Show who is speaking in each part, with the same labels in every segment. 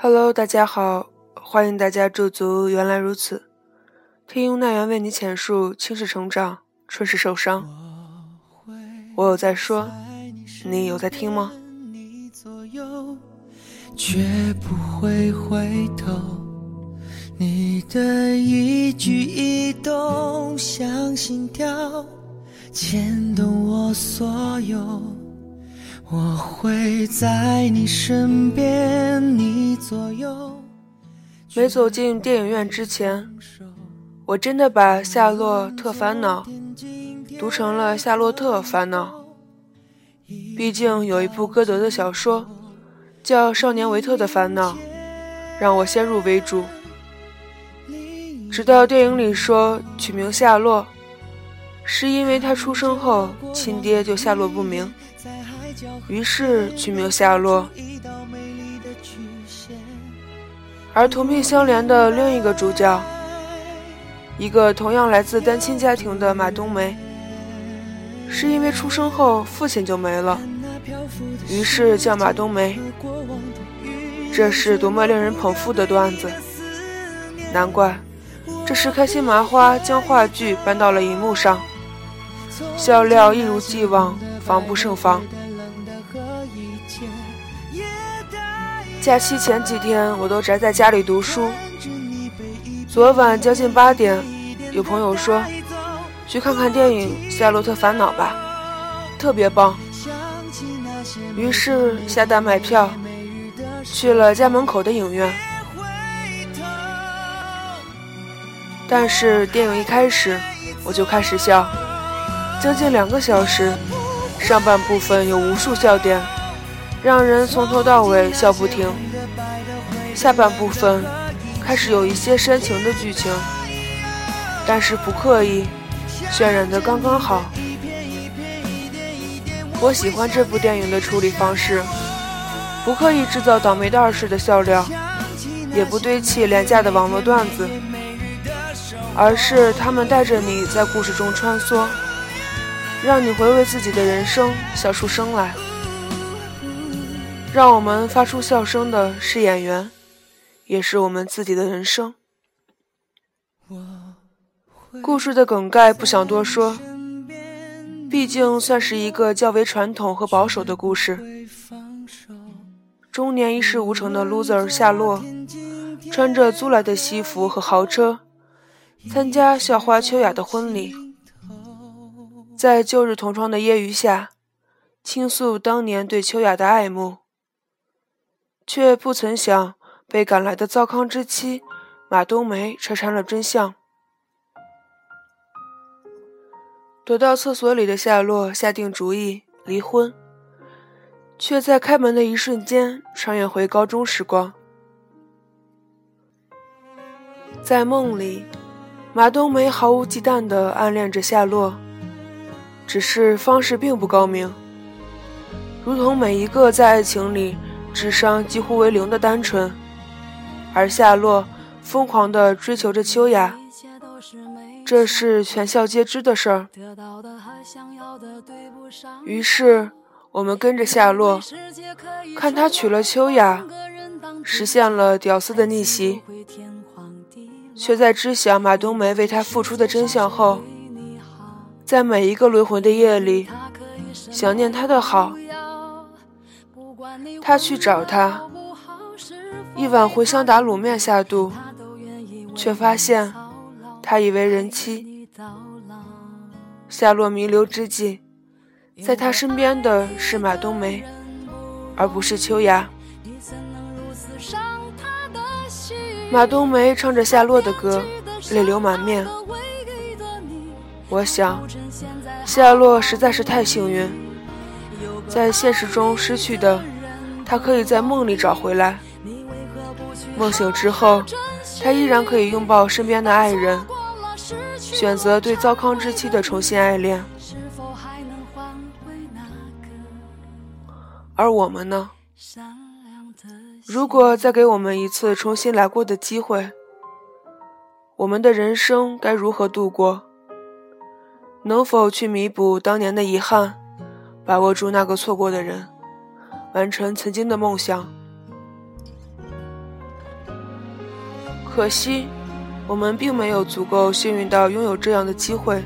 Speaker 1: Hello，大家好，欢迎大家驻足。原来如此，听奈原为你浅述青史成长，春是受伤。我有在说，你有在听吗？
Speaker 2: 绝不会回头，你的一举一动像心跳，牵动我所有。我会在你身边，你左右。
Speaker 1: 没走进电影院之前，我真的把《夏洛特烦恼》读成了《夏洛特烦恼》。毕竟有一部歌德的小说叫《少年维特的烦恼》，让我先入为主。直到电影里说取名夏洛，是因为他出生后亲爹就下落不明。于是取名夏洛，而同病相怜的另一个主角，一个同样来自单亲家庭的马冬梅，是因为出生后父亲就没了，于是叫马冬梅。这是多么令人捧腹的段子！难怪，这时开心麻花将话剧搬到了银幕上，笑料一如既往，防不胜防。假期前几天，我都宅在家里读书。昨晚将近八点，有朋友说去看看电影《夏洛特烦恼》吧，特别棒。于是下单买票，去了家门口的影院。但是电影一开始，我就开始笑，将近两个小时，上半部分有无数笑点。让人从头到尾笑不停。下半部分开始有一些煽情的剧情，但是不刻意，渲染的刚刚好。我喜欢这部电影的处理方式，不刻意制造倒霉蛋式的笑料，也不堆砌廉价的网络段子，而是他们带着你在故事中穿梭，让你回味自己的人生，笑出声来。让我们发出笑声的是演员，也是我们自己的人生。故事的梗概不想多说，毕竟算是一个较为传统和保守的故事。中年一事无成的 loser 夏洛，穿着租来的西服和豪车，参加校花秋雅的婚礼，在旧日同窗的揶揄下，倾诉当年对秋雅的爱慕。却不曾想，被赶来的糟糠之妻马冬梅拆穿了真相。躲到厕所里的夏洛下定主意离婚，却在开门的一瞬间穿越回高中时光。在梦里，马冬梅毫无忌惮地暗恋着夏洛，只是方式并不高明，如同每一个在爱情里。智商几乎为零的单纯，而夏洛疯狂地追求着秋雅，这是全校皆知的事儿。于是，我们跟着夏洛，看他娶了秋雅，实现了屌丝的逆袭，却在知晓马冬梅为他付出的真相后，在每一个轮回的夜里，想念他的好。他去找她，一碗茴香打卤面下肚，却发现他已为人妻。夏洛弥留之际，在他身边的是马冬梅，而不是秋雅。马冬梅唱着夏洛的歌，泪流满面。我想，夏洛实在是太幸运，在现实中失去的。他可以在梦里找回来，梦醒之后，他依然可以拥抱身边的爱人，选择对糟糠之妻的重新爱恋。而我们呢？如果再给我们一次重新来过的机会，我们的人生该如何度过？能否去弥补当年的遗憾，把握住那个错过的人？完成曾经的梦想。可惜，我们并没有足够幸运到拥有这样的机会，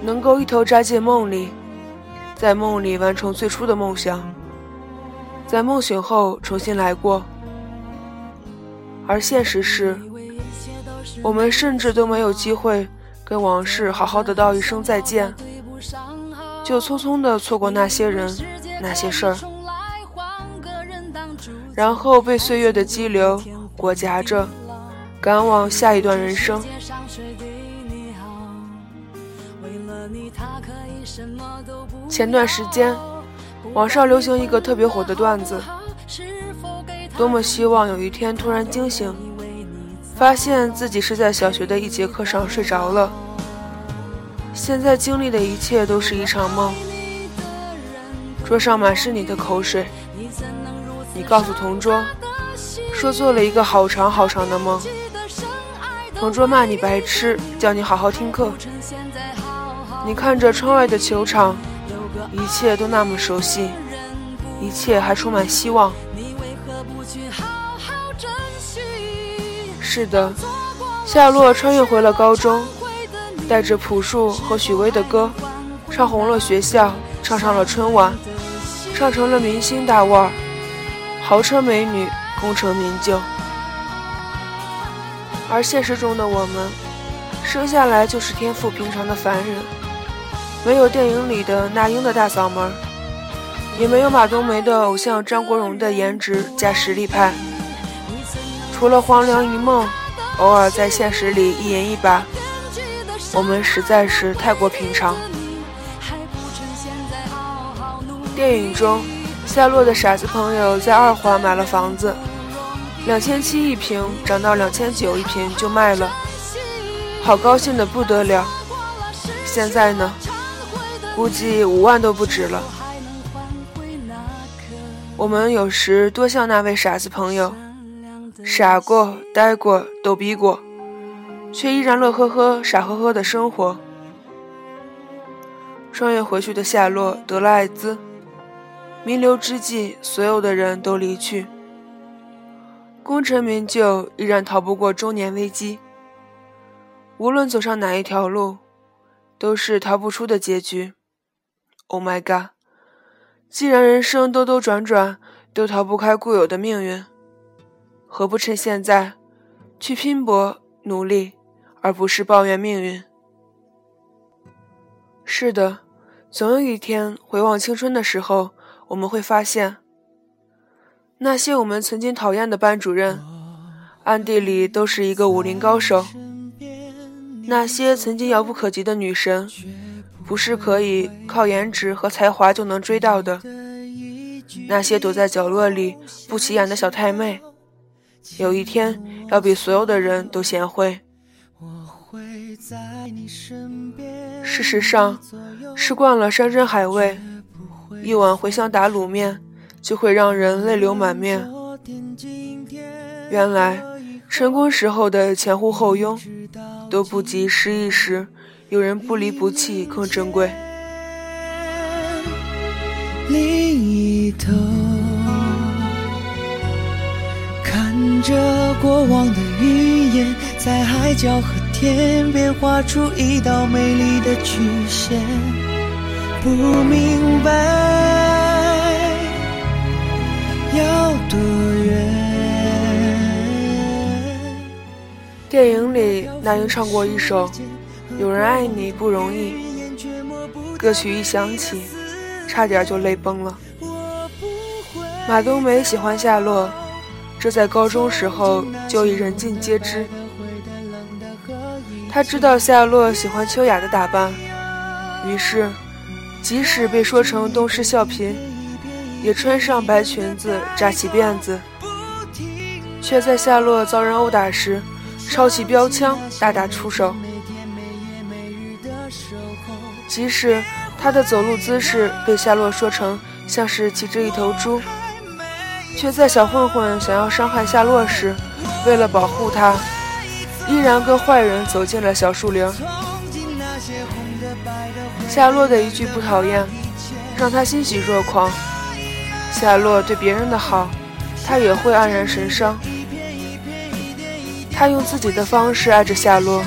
Speaker 1: 能够一头扎进梦里，在梦里完成最初的梦想，在梦醒后重新来过。而现实是，我们甚至都没有机会跟往事好好的道一声再见，就匆匆的错过那些人、那些事儿，然后被岁月的激流裹挟着，赶往下一段人生。前段时间，网上流行一个特别火的段子。多么希望有一天突然惊醒，发现自己是在小学的一节课上睡着了。现在经历的一切都是一场梦。桌上满是你的口水，你告诉同桌，说做了一个好长好长的梦。同桌骂你白痴，叫你好好听课。你看着窗外的球场，一切都那么熟悉，一切还充满希望。是的，夏洛穿越回了高中，带着朴树和许巍的歌，唱红了学校，唱上了春晚，唱成了明星大腕，豪车美女，功成名就。而现实中的我们，生下来就是天赋平常的凡人，没有电影里的那英的大嗓门，也没有马冬梅的偶像张国荣的颜值加实力派。除了黄粱一梦，偶尔在现实里一言一把，我们实在是太过平常。电影中，夏洛的傻子朋友在二环买了房子，两千七一瓶，涨到两千九一瓶就卖了，好高兴的不得了。现在呢，估计五万都不止了。我们有时多像那位傻子朋友。傻过、呆过、逗逼过，却依然乐呵呵、傻呵呵的生活。穿越回去的夏洛得了艾滋，弥留之际，所有的人都离去。功成名就依然逃不过中年危机。无论走上哪一条路，都是逃不出的结局。Oh my god！既然人生兜兜转转都逃不开固有的命运。何不趁现在，去拼搏努力，而不是抱怨命运？是的，总有一天回望青春的时候，我们会发现，那些我们曾经讨厌的班主任，暗地里都是一个武林高手；那些曾经遥不可及的女神，不是可以靠颜值和才华就能追到的；那些躲在角落里不起眼的小太妹。有一天，要比所有的人都贤惠。事实上，吃惯了山珍海味，一碗茴香打卤面就会让人泪流满面。原来，成功时候的前呼后拥，都不及失意时有人不离不弃更珍贵。
Speaker 2: 另一头。看着过往的云烟，在海角和天边画出一道美丽的曲线。不明白要多远。
Speaker 1: 电影里，那英唱过一首《有人爱你不容易》，歌曲一响起，差点就泪崩了。马冬梅喜欢夏洛。这在高中时候就已人尽皆知。他知道夏洛喜欢秋雅的打扮，于是，即使被说成东施效颦，也穿上白裙子扎起辫子，却在夏洛遭人殴打时，抄起标枪大打出手。即使他的走路姿势被夏洛说成像是骑着一头猪。却在小混混想要伤害夏洛时，为了保护他，依然跟坏人走进了小树林。夏洛的一句不讨厌，让他欣喜若狂。夏洛对别人的好，他也会黯然神伤。他用自己的方式爱着夏洛，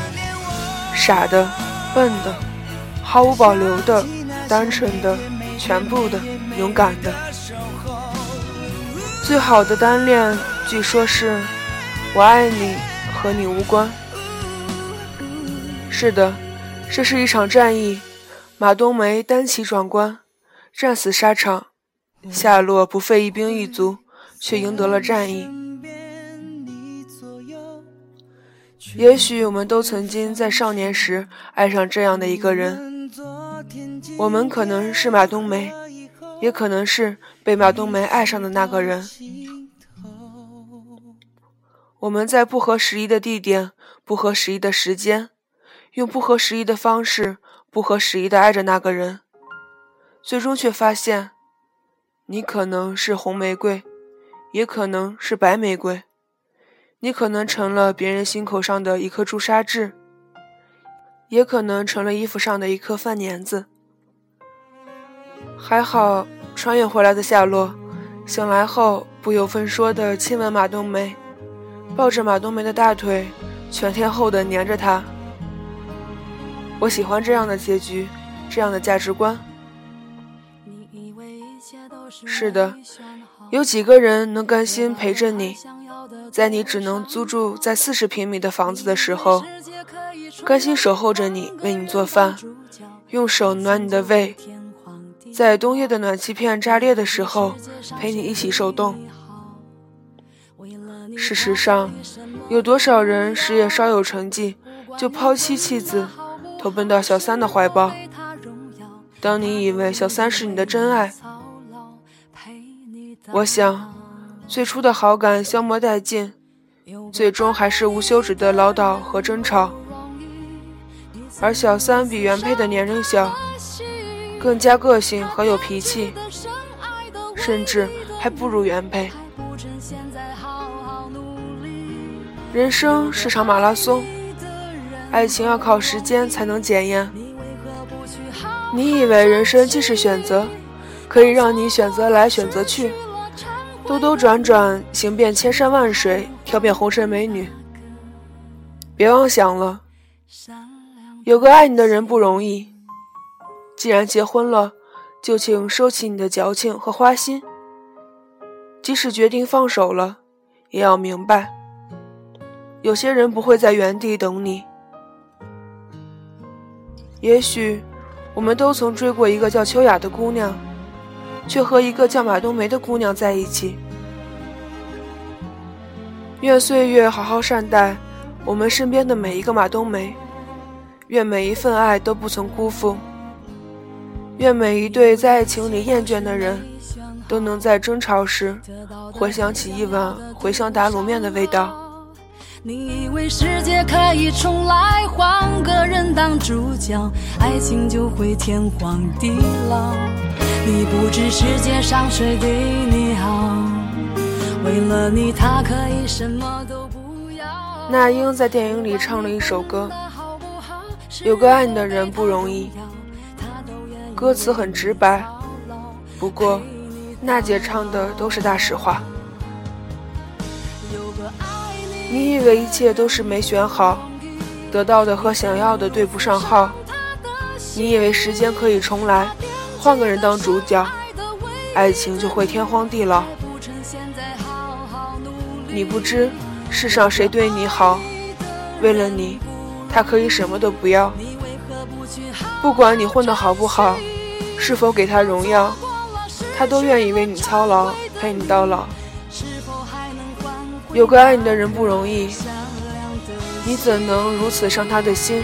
Speaker 1: 傻的、笨的、毫无保留的、单纯的、全部的、勇敢的。最好的单恋，据说是“我爱你，和你无关”。是的，这是一场战役，马冬梅单骑闯关，战死沙场，夏洛不费一兵一卒，却赢得了战役。也许我们都曾经在少年时爱上这样的一个人，我们可能是马冬梅，也可能是被马冬梅爱上的那个人。我们在不合时宜的地点、不合时宜的时间，用不合时宜的方式、不合时宜的爱着那个人，最终却发现，你可能是红玫瑰，也可能是白玫瑰。你可能成了别人心口上的一颗朱砂痣，也可能成了衣服上的一颗饭粘子。还好，穿越回来的夏洛醒来后不由分说地亲吻马冬梅，抱着马冬梅的大腿，全天候地粘着她。我喜欢这样的结局，这样的价值观。是的，有几个人能甘心陪着你？在你只能租住在四十平米的房子的时候，甘心守候着你，为你做饭，用手暖你的胃；在冬夜的暖气片炸裂的时候，陪你一起受冻。事实上，有多少人事业稍有成绩，就抛妻弃子，投奔到小三的怀抱？当你以为小三是你的真爱，我想。最初的好感消磨殆尽，最终还是无休止的唠叨和争吵。而小三比原配的年龄小，更加个性和有脾气，甚至还不如原配。人生是场马拉松，爱情要靠时间才能检验。你以为人生既是选择，可以让你选择来选择去。兜兜转转，行遍千山万水，挑遍红尘美女。别妄想了，有个爱你的人不容易。既然结婚了，就请收起你的矫情和花心。即使决定放手了，也要明白，有些人不会在原地等你。也许，我们都曾追过一个叫秋雅的姑娘。却和一个叫马冬梅的姑娘在一起。愿岁月好好善待我们身边的每一个马冬梅，愿每一份爱都不曾辜负，愿每一对在爱情里厌倦的人，都能在争吵时回想起一碗茴香打卤面的味道。
Speaker 2: 你以为世界可以重来，换个人当主角，爱情就会天荒地老。你不知世界上谁对你好，为了你他可以什么都不要。
Speaker 1: 那英在电影里唱了一首歌，有个爱你的人不容易，歌词很直白，不过娜姐唱的都是大实话。你以为一切都是没选好，得到的和想要的对不上号。你以为时间可以重来，换个人当主角，爱情就会天荒地老。你不知世上谁对你好，为了你，他可以什么都不要。不管你混得好不好，是否给他荣耀，他都愿意为你操劳，陪你到老。有个爱你的人不容易，你怎能如此伤他的心？